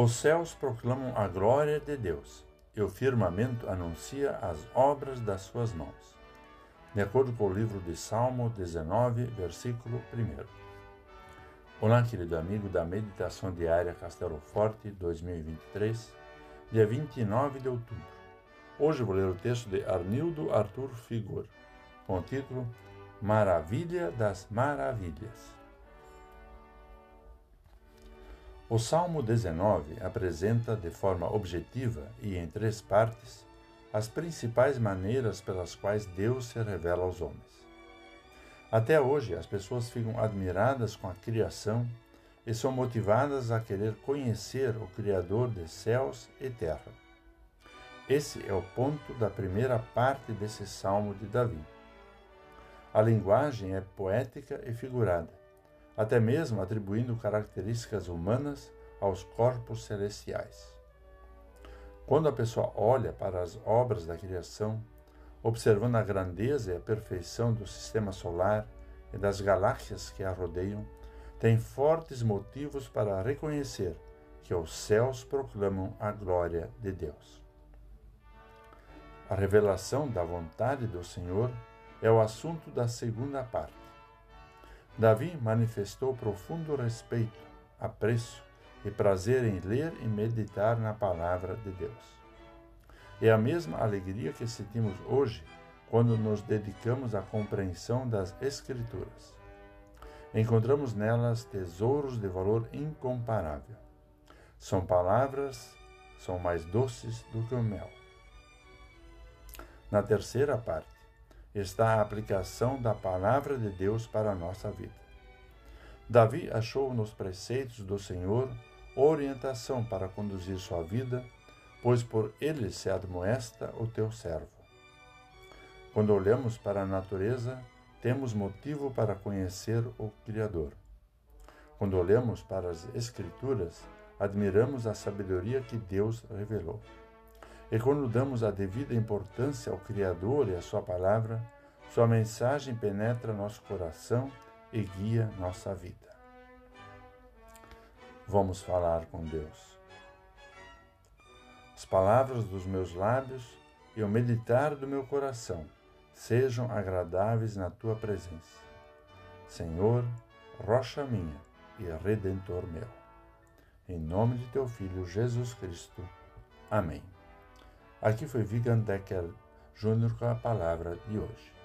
Os céus proclamam a glória de Deus, e o firmamento anuncia as obras das suas mãos. De acordo com o livro de Salmo 19, versículo 1. Olá, querido amigo da Meditação Diária Castelo Forte 2023, dia 29 de outubro. Hoje vou ler o texto de Arnildo Arthur Figor, com o título Maravilha das Maravilhas. O Salmo 19 apresenta de forma objetiva e em três partes as principais maneiras pelas quais Deus se revela aos homens. Até hoje, as pessoas ficam admiradas com a criação e são motivadas a querer conhecer o Criador de céus e terra. Esse é o ponto da primeira parte desse salmo de Davi. A linguagem é poética e figurada, até mesmo atribuindo características humanas aos corpos celestiais. Quando a pessoa olha para as obras da criação, observando a grandeza e a perfeição do sistema solar e das galáxias que a rodeiam, tem fortes motivos para reconhecer que os céus proclamam a glória de Deus. A revelação da vontade do Senhor é o assunto da segunda parte. Davi manifestou profundo respeito, apreço e prazer em ler e meditar na palavra de Deus. É a mesma alegria que sentimos hoje quando nos dedicamos à compreensão das Escrituras. Encontramos nelas tesouros de valor incomparável. São palavras, são mais doces do que o mel. Na terceira parte, está a aplicação da palavra de Deus para a nossa vida. Davi achou nos preceitos do Senhor orientação para conduzir sua vida, pois por ele se admoesta o teu servo. Quando olhamos para a natureza, temos motivo para conhecer o Criador. Quando olhamos para as Escrituras, admiramos a sabedoria que Deus revelou. E quando damos a devida importância ao Criador e à Sua palavra, Sua mensagem penetra nosso coração e guia nossa vida. Vamos falar com Deus. As palavras dos meus lábios e o meditar do meu coração sejam agradáveis na tua presença. Senhor, rocha minha e redentor meu. Em nome de teu Filho Jesus Cristo. Amém. Aqui foi Vigan Decker Júnior com a palavra de hoje.